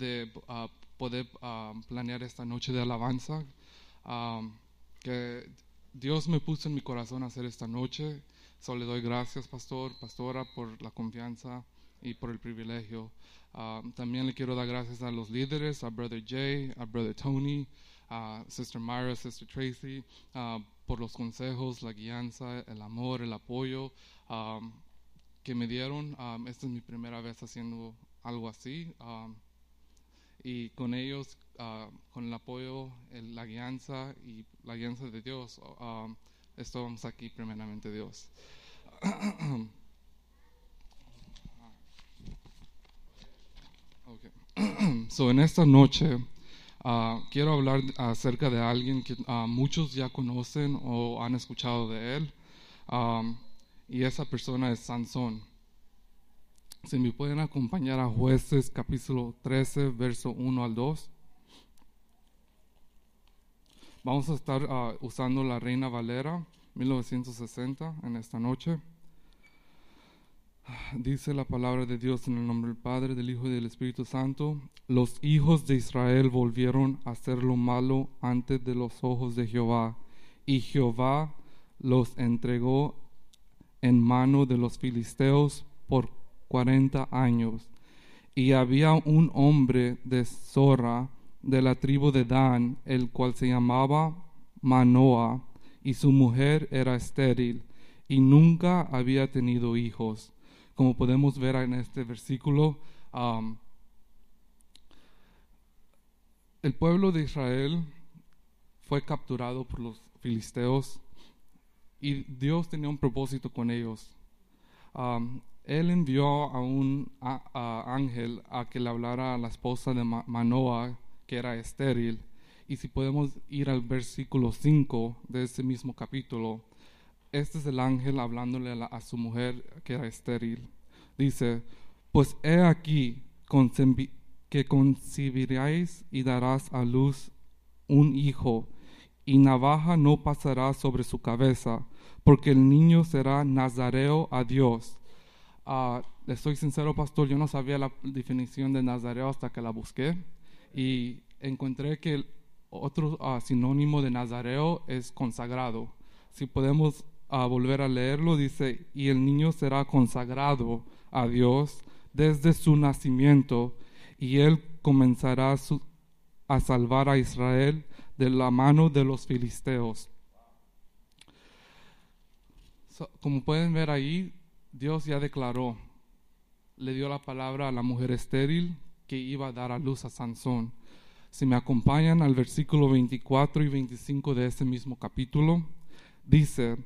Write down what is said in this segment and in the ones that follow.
de ah, poder ah, planear esta noche de alabanza. Ah, que Dios me puso en mi corazón hacer esta noche. Solo le doy gracias, pastor, pastora, por la confianza y por el privilegio. Ah, también le quiero dar gracias a los líderes, a Brother Jay, a Brother Tony, a Sister Myra, Sister Tracy, ah, por los consejos, la guianza, el amor, el apoyo ah, que me dieron. Ah, esta es mi primera vez haciendo algo así. ah, y con ellos, ah, con el apoyo, la guianza y la guianza de Dios, ah, estamos aquí primeramente Dios. Okay. so, en esta noche ah, quiero hablar acerca de alguien que muchos ya conocen o han escuchado de él. Um, y esa persona es Sansón. Si me pueden acompañar a jueces capítulo 13, verso 1 al 2. Vamos a estar ah, usando la Reina Valera 1960 en esta noche. Dice la palabra de Dios en el nombre del Padre, del Hijo y del Espíritu Santo. Los hijos de Israel volvieron a hacer lo malo ante de los ojos de Jehová, y Jehová los entregó en mano de los filisteos por cuarenta años. Y había un hombre de Zorra, de la tribu de Dan, el cual se llamaba Manoah, y su mujer era estéril, y nunca había tenido hijos. Como podemos ver en este versículo, um, el pueblo de Israel fue capturado por los filisteos y Dios tenía un propósito con ellos. Um, él envió a un ángel a que le hablara a la esposa de Ma- Manoah, que era estéril. Y si podemos ir al versículo 5 de ese mismo capítulo, este es el ángel hablándole a, su mujer que era estéril. Dice, pues he aquí que concebiréis y darás a luz un hijo, y navaja no pasará sobre su cabeza, porque el niño será nazareo a Dios. Ah, le soy sincero, pastor, yo no sabía la definición de nazareo hasta que la busqué y encontré que el otro ah, sinónimo de nazareo es consagrado. Si podemos ah, volver a leerlo, dice, y el niño será consagrado a Dios desde su nacimiento, y él comenzará su- a salvar a Israel de la mano de los filisteos. So, como pueden ver ahí, Dios ya declaró, le dio la palabra a la mujer estéril que iba a dar a luz a Sansón. Si me acompañan al versículo 24 y 25 de ese mismo capítulo, dice,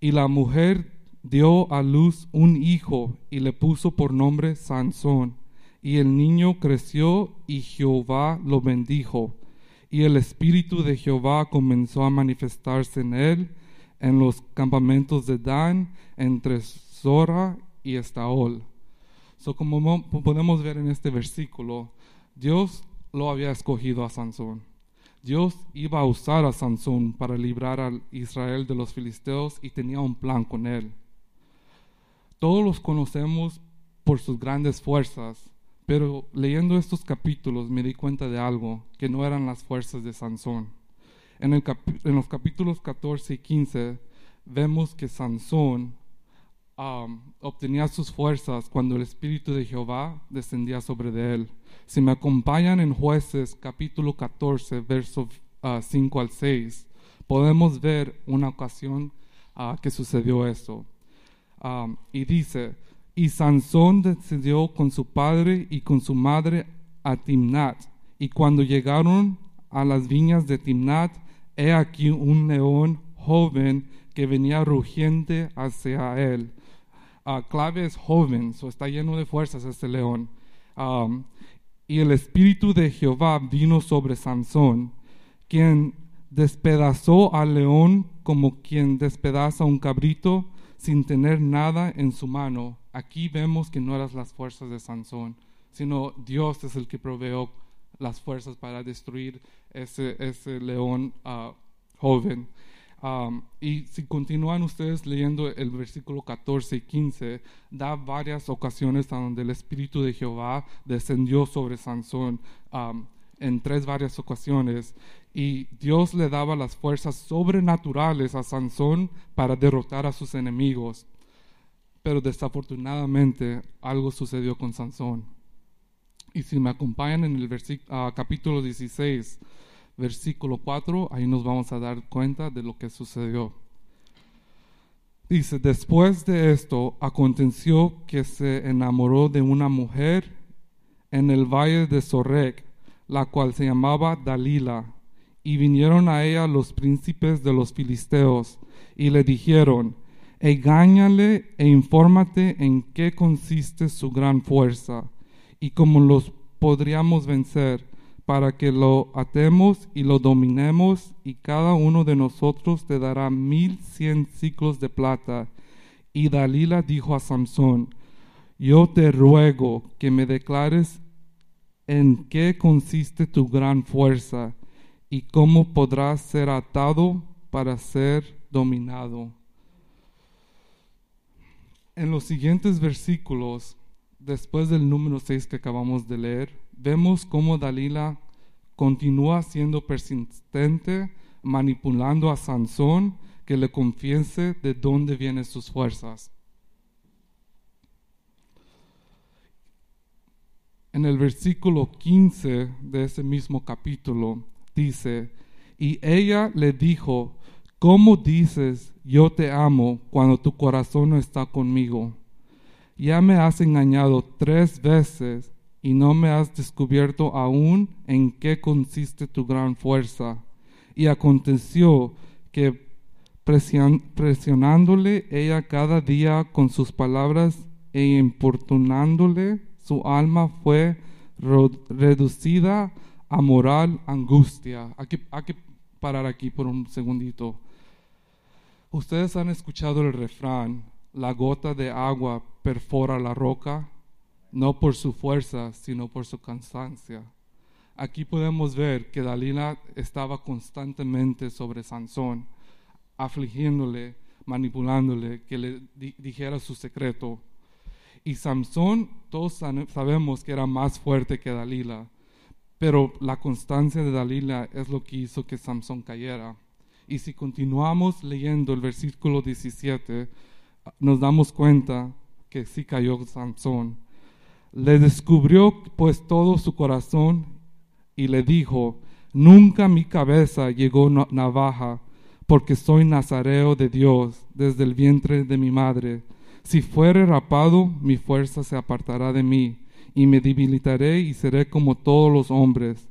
y la mujer dio a luz un hijo y le puso por nombre Sansón. Y el niño creció y Jehová lo bendijo. Y el espíritu de Jehová comenzó a manifestarse en él en los campamentos de Dan, entre Zora y Estaol. So, como mo- podemos ver en este versículo, Dios lo había escogido a Sansón. Dios iba a usar a Sansón para librar a Israel de los filisteos y tenía un plan con él. Todos los conocemos por sus grandes fuerzas, pero leyendo estos capítulos me di cuenta de algo, que no eran las fuerzas de Sansón. En, en los capítulos 14 y 15 vemos que Sansón um, obtenía sus fuerzas cuando el Espíritu de Jehová descendía sobre él. Si me acompañan en jueces capítulo 14, versos 5 al 6, podemos ver una ocasión ah, que sucedió esto. Um, y dice, y Sansón descendió con su padre y con su madre a Timnat. Y cuando llegaron a las viñas de Timnat, he aquí un león joven que venía rugiente hacia él. Ah, clave es joven, so está lleno de fuerzas este león. Y el espíritu de Jehová vino sobre Sansón, quien despedazó al león como quien despedaza un cabrito sin tener nada en su mano. Aquí vemos que no eran las fuerzas de Sansón, sino Dios es el que proveó las fuerzas para destruir ese, ese león ah, joven. Y si continúan ustedes leyendo el versículo 14 y 15, da varias ocasiones donde el Espíritu de Jehová descendió sobre Sansón en tres varias ocasiones y Dios le daba las fuerzas sobrenaturales a Sansón para derrotar a sus enemigos. Pero desafortunadamente algo sucedió con Sansón. Y si me acompañan en el uh, capítulo 16, versículo 4, ahí nos vamos a dar cuenta de lo que sucedió. Dice, después de esto aconteció que se enamoró de una mujer en el valle de Sorek, la cual se llamaba Dalila, y vinieron a ella los príncipes de los filisteos, y le dijeron, engáñale e infórmate en qué consiste su gran fuerza, y cómo los podríamos vencer para que lo atemos y lo dominemos, y cada uno de nosotros te dará mil cien ciclos de plata. Y Dalila dijo a Samson, yo te ruego que me declares en qué consiste tu gran fuerza y cómo podrás ser atado para ser dominado. En los siguientes versículos, después del número 6 que acabamos de leer, vemos cómo Dalila continúa siendo persistente, manipulando a Sansón que le confiese de dónde vienen sus fuerzas. En el versículo 15 de ese mismo capítulo dice, y ella le dijo, ¿cómo dices yo te amo cuando tu corazón no está conmigo? Ya me has engañado tres veces y no me has descubierto aún en qué consiste tu gran fuerza. Y aconteció que presionándole ella cada día con sus palabras e importunándole, su alma fue reducida a moral angustia. Hay que, parar aquí por un segundito. Ustedes han escuchado el refrán, la gota de agua perfora la roca no por su fuerza, sino por su constancia. Aquí podemos ver que Dalila estaba constantemente sobre Sansón, afligiéndole, manipulándole, que le dijera su secreto. Y Sansón, todos sabemos que era más fuerte que Dalila, pero la constancia de Dalila es lo que hizo que Sansón cayera. Y si continuamos leyendo el versículo 17, nos damos cuenta que sí cayó Sansón le descubrió pues todo su corazón y le dijo, nunca mi cabeza llegó navaja, porque soy nazareo de Dios desde el vientre de mi madre. Si fuere rapado, mi fuerza se apartará de mí, y me debilitaré y seré como todos los hombres.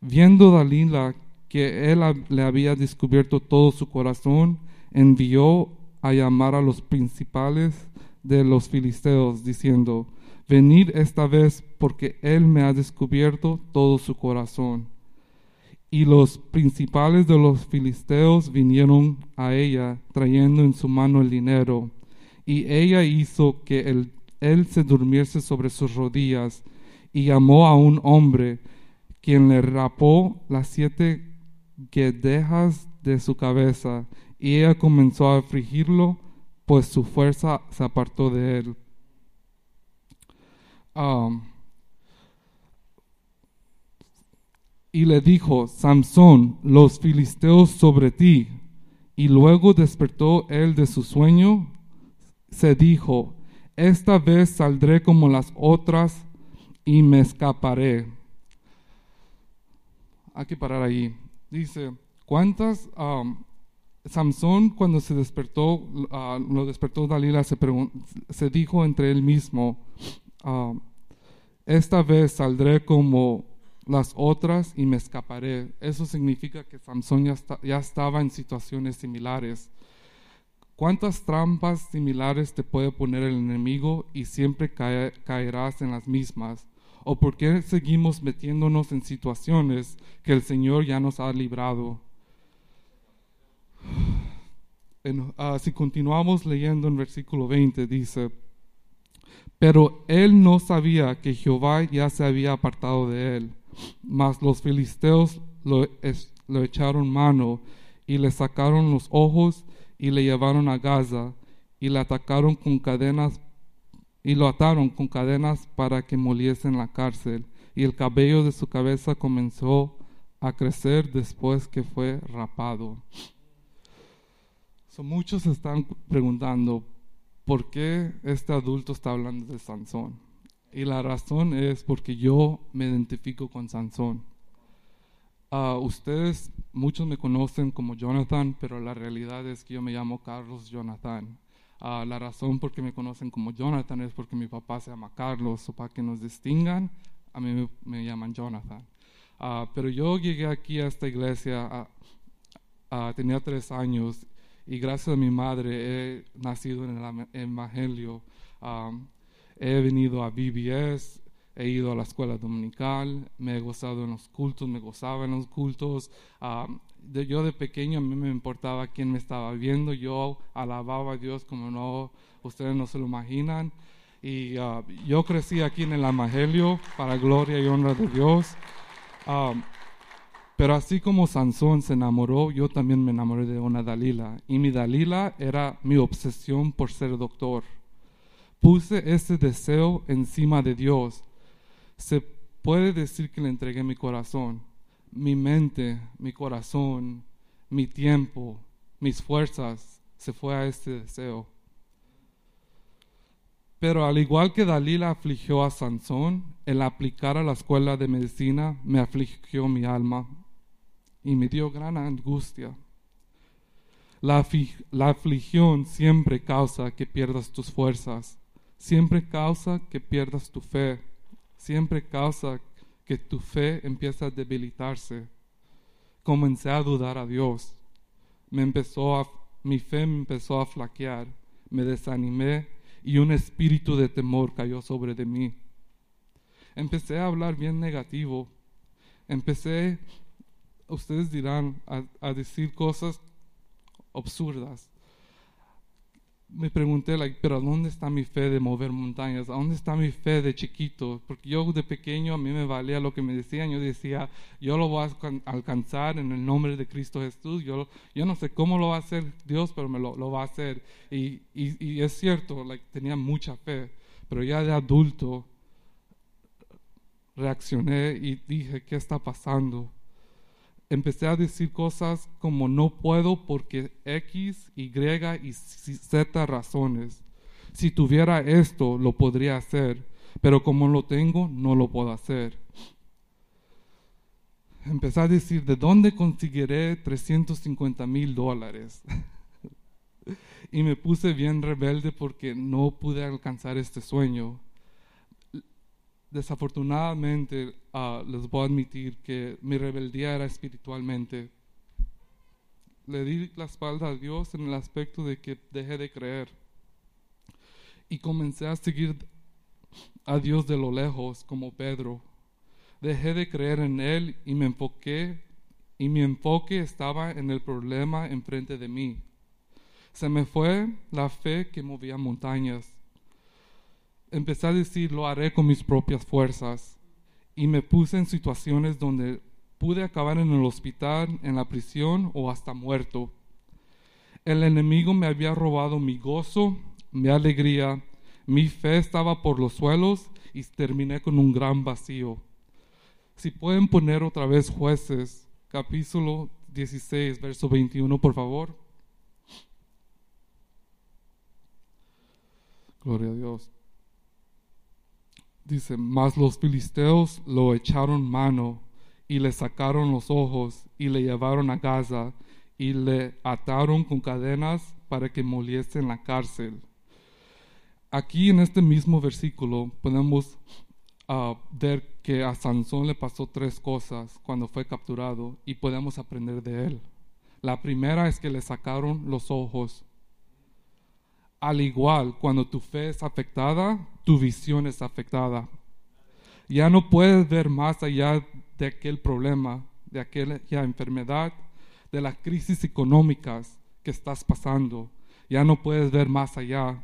Viendo Dalila que él le había descubierto todo su corazón, envió a llamar a los principales de los filisteos, diciendo, Venid esta vez porque Él me ha descubierto todo su corazón. Y los principales de los filisteos vinieron a ella trayendo en su mano el dinero. Y ella hizo que él, él se durmiese sobre sus rodillas y llamó a un hombre, quien le rapó las siete guedejas de su cabeza. Y ella comenzó a afligirlo, pues su fuerza se apartó de él. Um, y le dijo, Samson, los filisteos sobre ti. Y luego despertó él de su sueño, se dijo, esta vez saldré como las otras y me escaparé. Hay que parar ahí. Dice, ¿cuántas? Um, Samson cuando se despertó, uh, lo despertó Dalila, se, se dijo entre él mismo, Ah, esta vez saldré como las otras y me escaparé. Eso significa que Samson ya, ya estaba en situaciones similares. ¿Cuántas trampas similares te puede poner el enemigo y siempre caerás en las mismas? ¿O por qué seguimos metiéndonos en situaciones que el Señor ya nos ha librado? Ah, si continuamos leyendo en versículo 20, dice, pero él no sabía que Jehová ya se había apartado de él. Mas los filisteos lo, echaron mano y le sacaron los ojos y le llevaron a Gaza y le atacaron con cadenas y lo ataron con cadenas para que moliese en la cárcel y el cabello de su cabeza comenzó a crecer después que fue rapado. Muchos están preguntando por qué este adulto está hablando de Sansón. Y la razón es porque yo me identifico con Sansón. Uh, ustedes, muchos me conocen como Jonathan, pero la realidad es que yo me llamo Carlos Jonathan. Uh, la razón por qué me conocen como Jonathan es porque mi papá se llama Carlos, o para que nos distingan, a mí me, llaman Jonathan. Uh, pero yo llegué aquí a esta iglesia, tenía tres años, y gracias a mi madre he nacido en el Evangelio. he venido a BBS, he ido a la escuela dominical, me he gozado en los cultos, me gozaba en los cultos. de, yo de pequeño a mí me importaba quién me estaba viendo, yo alababa a Dios como no, ustedes no se lo imaginan. Y ah, yo crecí aquí en el Evangelio para gloria y honra de Dios. Pero así como Sansón se enamoró, yo también me enamoré de una Dalila. Y mi Dalila era mi obsesión por ser doctor. Puse ese deseo encima de Dios se puede decir que le entregué mi corazón, mi mente, mi corazón, mi tiempo, mis fuerzas, se fue a este deseo. Pero al igual que Dalila afligió a Sansón, el aplicar a la escuela de medicina me afligió mi alma y me dio gran angustia. La, la afligión siempre causa que pierdas tus fuerzas, siempre causa que pierdas tu fe siempre causa que tu fe empieza a debilitarse. Comencé a dudar a Dios. Me empezó a, mi fe me empezó a flaquear. Me desanimé y un espíritu de temor cayó sobre de mí. Empecé a hablar bien negativo. Empecé, ustedes dirán, a decir cosas absurdas me pregunté, like, pero ¿dónde está mi fe de mover montañas? ¿Dónde está mi fe de chiquito? Porque yo de pequeño a mí me valía lo que me decían. Yo decía, yo lo voy a alcanzar en el nombre de Cristo Jesús. Yo, yo no sé cómo lo va a hacer Dios, pero me lo, lo va a hacer. Y, y, y, es cierto, like, tenía mucha fe. Pero ya de adulto reaccioné y dije, ¿qué está pasando? Empecé a decir cosas como no puedo porque X, Y y Z razones. Si tuviera esto, lo podría hacer, pero como lo tengo, no lo puedo hacer. Empecé a decir, ¿de dónde conseguiré 350 mil dólares? y me puse bien rebelde porque no pude alcanzar este sueño desafortunadamente ah, les voy a admitir que mi rebeldía era espiritualmente. Le di la espalda a Dios en el aspecto de que dejé de creer. Y comencé a seguir a Dios de lo lejos, como Pedro. Dejé de creer en Él y me enfoqué, y mi enfoque estaba en el problema enfrente de mí. Se me fue la fe que movía montañas empecé a decir, lo haré con mis propias fuerzas. Y me puse en situaciones donde pude acabar en el hospital, en la prisión o hasta muerto. El enemigo me había robado mi gozo, mi alegría, mi fe estaba por los suelos y terminé con un gran vacío. Si pueden poner otra vez jueces, capítulo 16, verso 21, por favor. Gloria a Dios. Dice, mas los filisteos lo echaron mano y le sacaron los ojos y le llevaron a Gaza y le ataron con cadenas para que moliese en la cárcel. Aquí en este mismo versículo podemos ah, ver que a Sansón le pasó tres cosas cuando fue capturado y podemos aprender de él. La primera es que le sacaron los ojos. Al igual, cuando tu fe es afectada, tu visión es afectada. Ya no puedes ver más allá de aquel problema, de aquella enfermedad, de las crisis económicas que estás pasando. Ya no puedes ver más allá.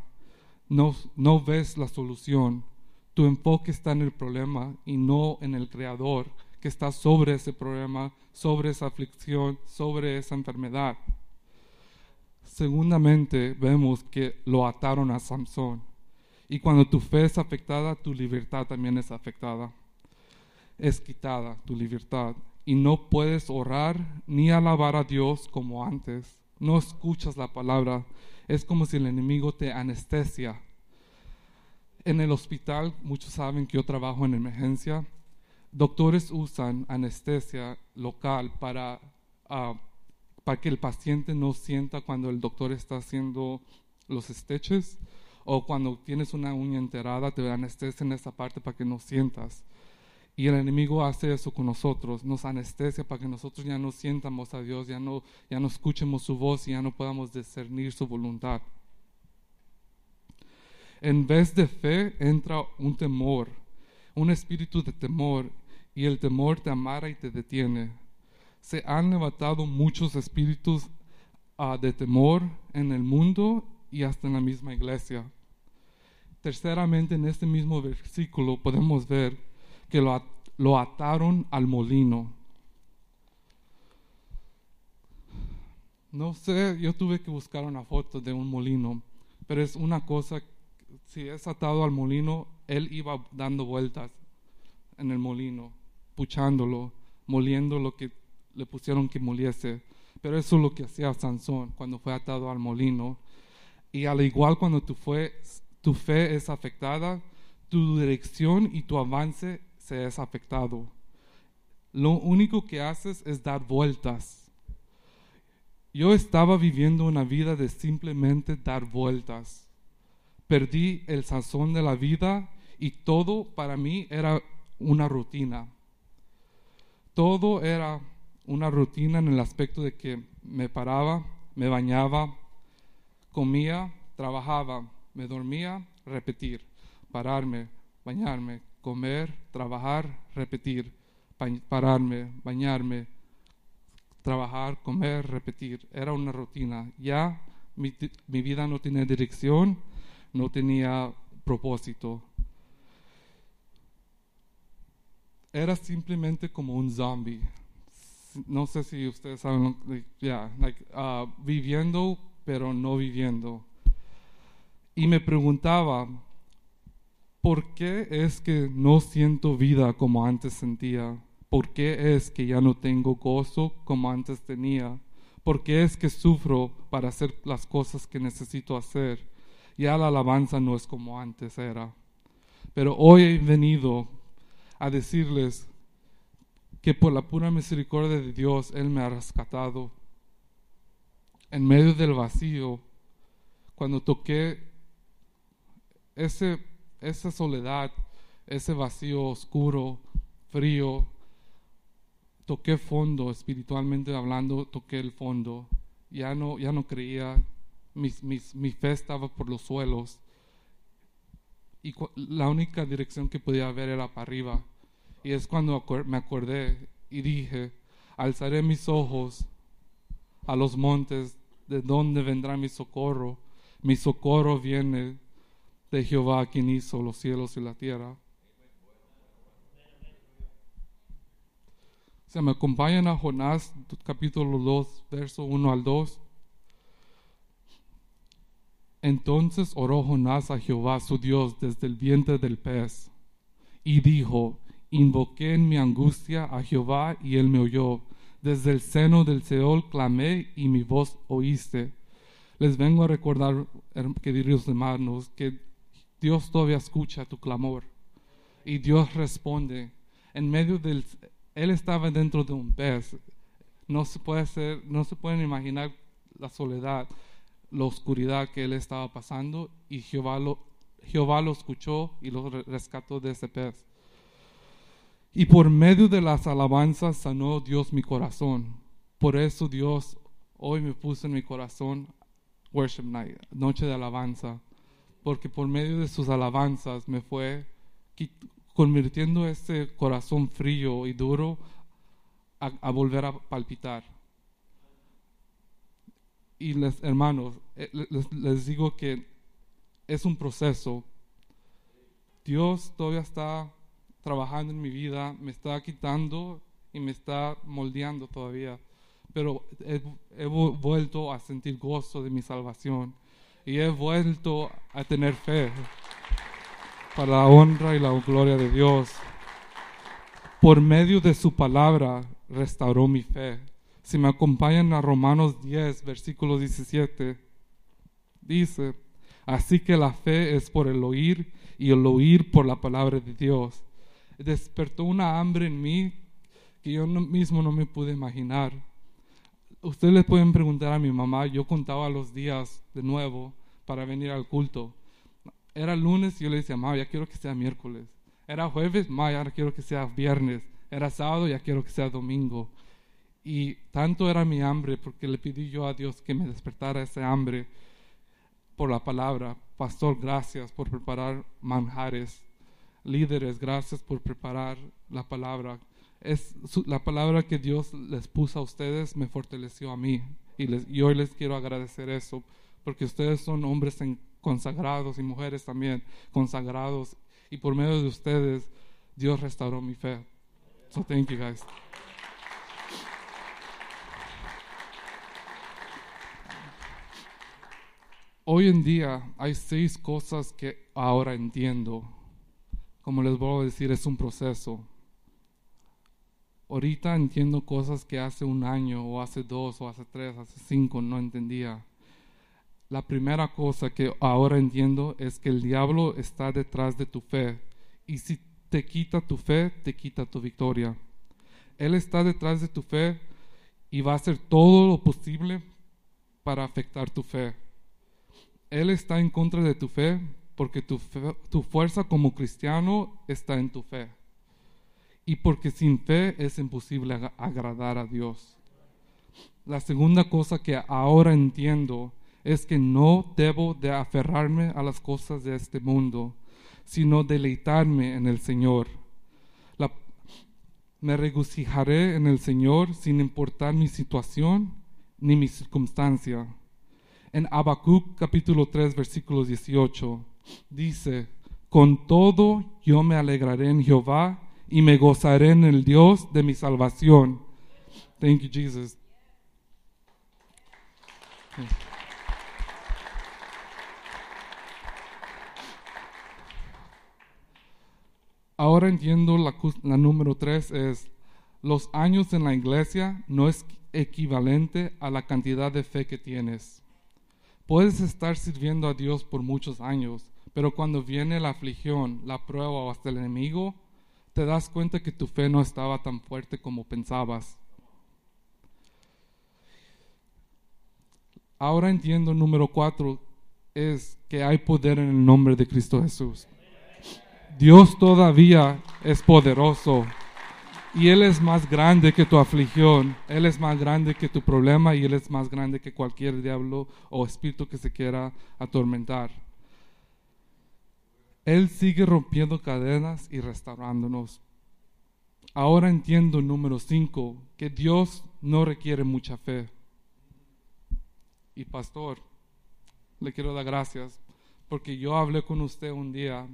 No, no ves la solución. Tu enfoque está en el problema y no en el Creador que está sobre ese problema, sobre esa aflicción, sobre esa enfermedad. Segundamente, vemos que lo ataron a Samson. Y cuando tu fe es afectada, tu libertad también es afectada. Es quitada tu libertad. Y no puedes orar ni alabar a Dios como antes. No escuchas la palabra. Es como si el enemigo te anestesia. En el hospital, muchos saben que yo trabajo en emergencia. Doctores usan anestesia local para uh, para que el paciente no sienta cuando el doctor está haciendo los stitches o cuando tienes una uña enterada te anestesia en esa parte para que no sientas. Y el enemigo hace eso con nosotros, nos anestesia para que nosotros ya no sientamos a Dios, ya no, ya no escuchemos su voz y ya no podamos discernir su voluntad. En vez de fe entra un temor, un espíritu de temor, y el temor te amarra y te detiene se han levantado muchos espíritus ah, de temor en el mundo y hasta en la misma iglesia. Terceramente, en este mismo versículo podemos ver que lo, lo ataron al molino. No sé, yo tuve que buscar una foto de un molino, pero es una cosa, si es atado al molino, él iba dando vueltas en el molino, puchándolo, moliendo lo que le pusieron que moliese. Pero eso es lo que hacía Sansón cuando fue atado al molino. Y al igual cuando tu, fue, tu fe es afectada, tu dirección y tu avance se es afectado. Lo único que haces es dar vueltas. Yo estaba viviendo una vida de simplemente dar vueltas. Perdí el sazón de la vida y todo para mí era una rutina. Todo era una rutina en el aspecto de que me paraba, me bañaba, comía, trabajaba, me dormía, repetir, pararme, bañarme, comer, trabajar, repetir, pararme, bañarme, trabajar, comer, repetir. Era una rutina. Ya mi, vida no tenía dirección, no tenía propósito. Era simplemente como un zombie no sé si ustedes saben, ya, uh, viviendo pero no viviendo. Y me preguntaba, ¿por qué es que no siento vida como antes sentía? ¿Por qué es que ya no tengo gozo como antes tenía? ¿Por qué es que sufro para hacer las cosas que necesito hacer? Ya la alabanza no es como antes era. Pero hoy he venido a decirles que por la pura misericordia de Dios Él me ha rescatado. En medio del vacío, cuando toqué ese, esa soledad, ese vacío oscuro, frío, toqué fondo, espiritualmente hablando, toqué el fondo. Ya no, ya no creía, mi fe estaba por los suelos. Y la única dirección que podía ver era para arriba. Y es cuando me acordé y dije, alzaré mis ojos a los montes, de donde vendrá mi socorro. Mi socorro viene de Jehová, quien hizo los cielos y la tierra. Se me acompañan a Jonás, capítulo 2, verso 1 al 2. Entonces oró Jonás a Jehová su Dios desde el vientre del pez y dijo, Invoqué en mi angustia a Jehová y él me oyó. Desde el seno del Seol clamé y mi voz oíste. Les vengo a recordar, queridos hermanos, que Dios todavía escucha tu clamor y Dios responde. En medio del, él estaba dentro de un pez. No se puede ser, no se pueden imaginar la soledad, la oscuridad que él estaba pasando y Jehová lo, Jehová lo escuchó y lo rescató de ese pez. Y por medio de las alabanzas sanó Dios mi corazón. Por eso Dios hoy me puso en mi corazón Worship Night, noche de alabanza. Porque por medio de sus alabanzas me fue convirtiendo ese corazón frío y duro a, volver a palpitar. Y les, hermanos, eh, les, les digo que es un proceso. Dios todavía está trabajando en mi vida, me está quitando y me está moldeando todavía. Pero he, he vuelto a sentir gozo de mi salvación y he vuelto a tener fe para la honra y la gloria de Dios. Por medio de su palabra restauró mi fe. Si me acompañan a Romanos 10, versículo 17, dice, así que la fe es por el oír y el oír por la palabra de Dios. Despertó una hambre en mí que yo mismo no me pude imaginar. Ustedes le pueden preguntar a mi mamá, yo contaba los días de nuevo para venir al culto. Era lunes y yo le decía, mamá, ya quiero que sea miércoles. Era jueves, mamá, ya quiero que sea viernes. Era sábado, ya quiero que sea domingo. Y tanto era mi hambre porque le pedí yo a Dios que me despertara ese hambre por la palabra. Pastor, gracias por preparar manjares. Líderes, gracias por preparar la palabra es la palabra que Dios les puso a ustedes me fortaleció a mí y, les, hoy les quiero agradecer eso porque ustedes son hombres consagrados y mujeres también consagrados y por medio de ustedes Dios restauró mi fe. So thank you guys. Hoy en día hay seis cosas que ahora entiendo. Como les voy a decir, es un proceso ahorita entiendo cosas que hace un año o hace dos o hace tres, hace cinco no entendía. La primera cosa que ahora entiendo es que el diablo está detrás de tu fe y si te quita tu fe, te quita tu victoria. Él está detrás de tu fe y va a hacer todo lo posible para afectar tu fe. Él está en contra de tu fe porque tu, tu fuerza como cristiano está en tu fe y porque sin fe es imposible agradar a Dios. La segunda cosa que ahora entiendo es que no debo de aferrarme a las cosas de este mundo, sino deleitarme en el Señor. me regocijaré en el Señor sin importar mi situación ni mi circunstancia. En Habacuc capítulo 3 versículo 18 dice, con todo yo me alegraré en Jehová y me gozaré en el Dios de mi salvación. Thank you, Jesus. Ahora entiendo la, número tres es, los años en la iglesia no es equivalente a la cantidad de fe que tienes. Puedes estar sirviendo a Dios por muchos años, pero cuando viene la aflicción, la prueba o hasta el enemigo, te das cuenta que tu fe no estaba tan fuerte como pensabas. Ahora entiendo, número cuatro, es que hay poder en el nombre de Cristo Jesús. Dios todavía es poderoso y Él es más grande que tu aflicción, Él es más grande que tu problema y Él es más grande que cualquier diablo o espíritu que se quiera atormentar. Él sigue rompiendo cadenas y restaurándonos. Ahora entiendo, número cinco, que Dios no requiere mucha fe. Y pastor, le quiero dar gracias porque yo hablé con usted un día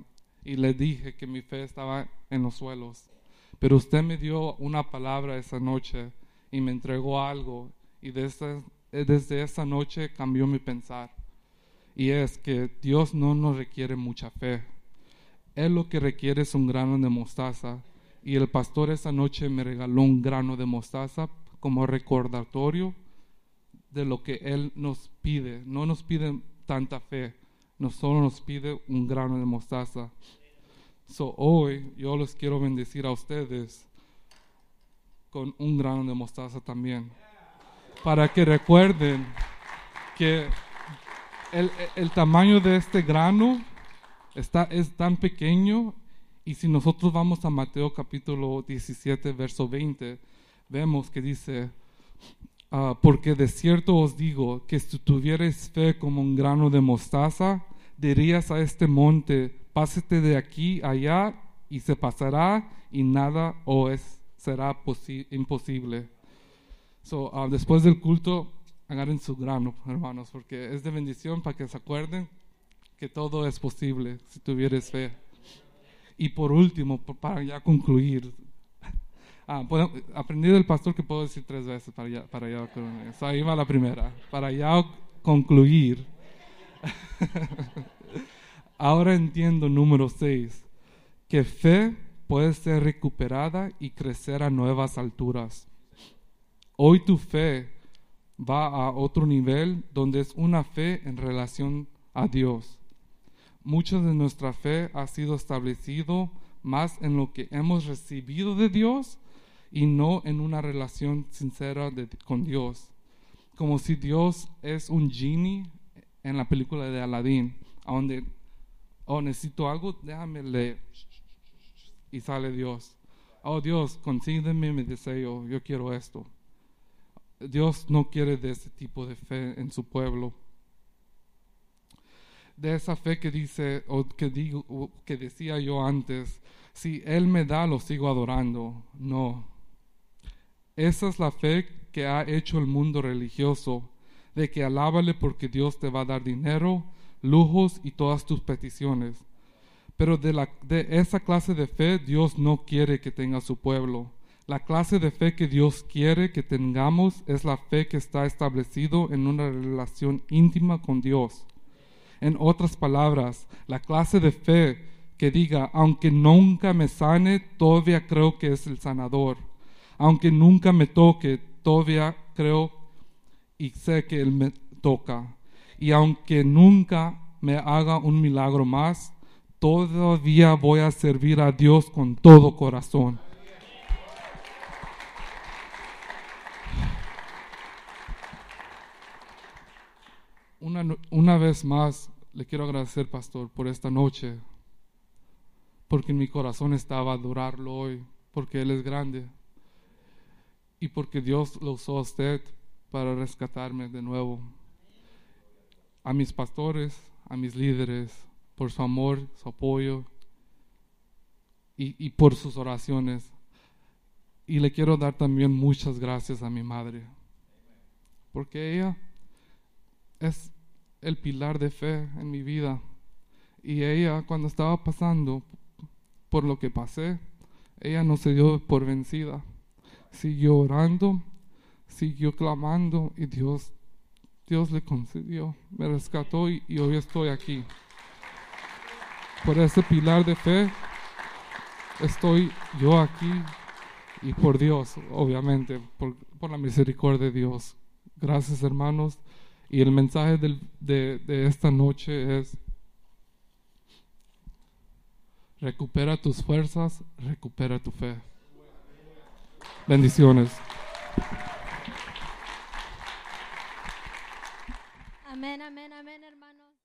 y le dije que mi fe estaba en los suelos. Pero usted me dio una palabra esa noche y me entregó algo y desde, desde esa noche cambió mi pensar. Y es que Dios no nos requiere mucha fe. Él lo que requiere es un grano de mostaza. Y el pastor esa noche me regaló un grano de mostaza como recordatorio de lo que Él nos pide. No nos pide tanta fe, no solo nos pide un grano de mostaza. So, hoy yo les quiero bendecir a ustedes con un grano de mostaza también. Para que recuerden que el tamaño de este grano Está, es tan pequeño y si nosotros vamos a Mateo capítulo 17, verso 20, vemos que dice, ah, porque de cierto os digo que si tuvierais fe como un grano de mostaza, dirías a este monte, pásate de aquí allá y se pasará y nada os será imposible. So, ah, después del culto, agarren su grano, hermanos, porque es de bendición para que se acuerden que todo es posible si tuvieres fe. Y por último, para ya concluir, ah, aprendí del pastor que puedo decir tres veces para ya, para ya ahí va la primera. Para ya concluir. Ahora entiendo número seis, que fe puede ser recuperada y crecer a nuevas alturas. Hoy tu fe va a otro nivel donde es una fe en relación a Dios. Mucha de nuestra fe ha sido establecido más en lo que hemos recibido de Dios y no en una relación sincera con Dios. Como si Dios es un genie en la película de Aladdin, donde, oh, necesito algo, déjame leer. Y sale Dios. Oh Dios, consígueme mi deseo, yo quiero esto. Dios no quiere de ese tipo de fe en su pueblo. De esa fe que dice, o que digo, que decía yo antes, si Él me da, lo sigo adorando. No. Esa es la fe que ha hecho el mundo religioso, de que alábale porque Dios te va a dar dinero, lujos y todas tus peticiones. Pero de, la, de esa clase de fe Dios no quiere que tenga su pueblo. La clase de fe que Dios quiere que tengamos es la fe que está establecido en una relación íntima con Dios. En otras palabras, la clase de fe que diga, aunque nunca me sane, todavía creo que es el sanador. Aunque nunca me toque, todavía creo y sé que Él me toca. Y aunque nunca me haga un milagro más, todavía voy a servir a Dios con todo corazón. Una, vez más le quiero agradecer, pastor, por esta noche, porque en mi corazón estaba adorarlo hoy, porque Él es grande y porque Dios lo usó a usted para rescatarme de nuevo. A mis pastores, a mis líderes, por su amor, su apoyo y, y por sus oraciones. Y le quiero dar también muchas gracias a mi madre, porque ella es el pilar de fe en mi vida. Y ella, cuando estaba pasando por lo que pasé, ella no se dio por vencida. Siguió orando, siguió clamando y Dios, Dios le concedió, me rescató y, hoy estoy aquí. Por ese pilar de fe estoy yo aquí y por Dios, obviamente, por, por la misericordia de Dios. Gracias hermanos. Y el mensaje de, de esta noche es, recupera tus fuerzas, recupera tu fe. Bendiciones. Amén, amén, amén, hermanos.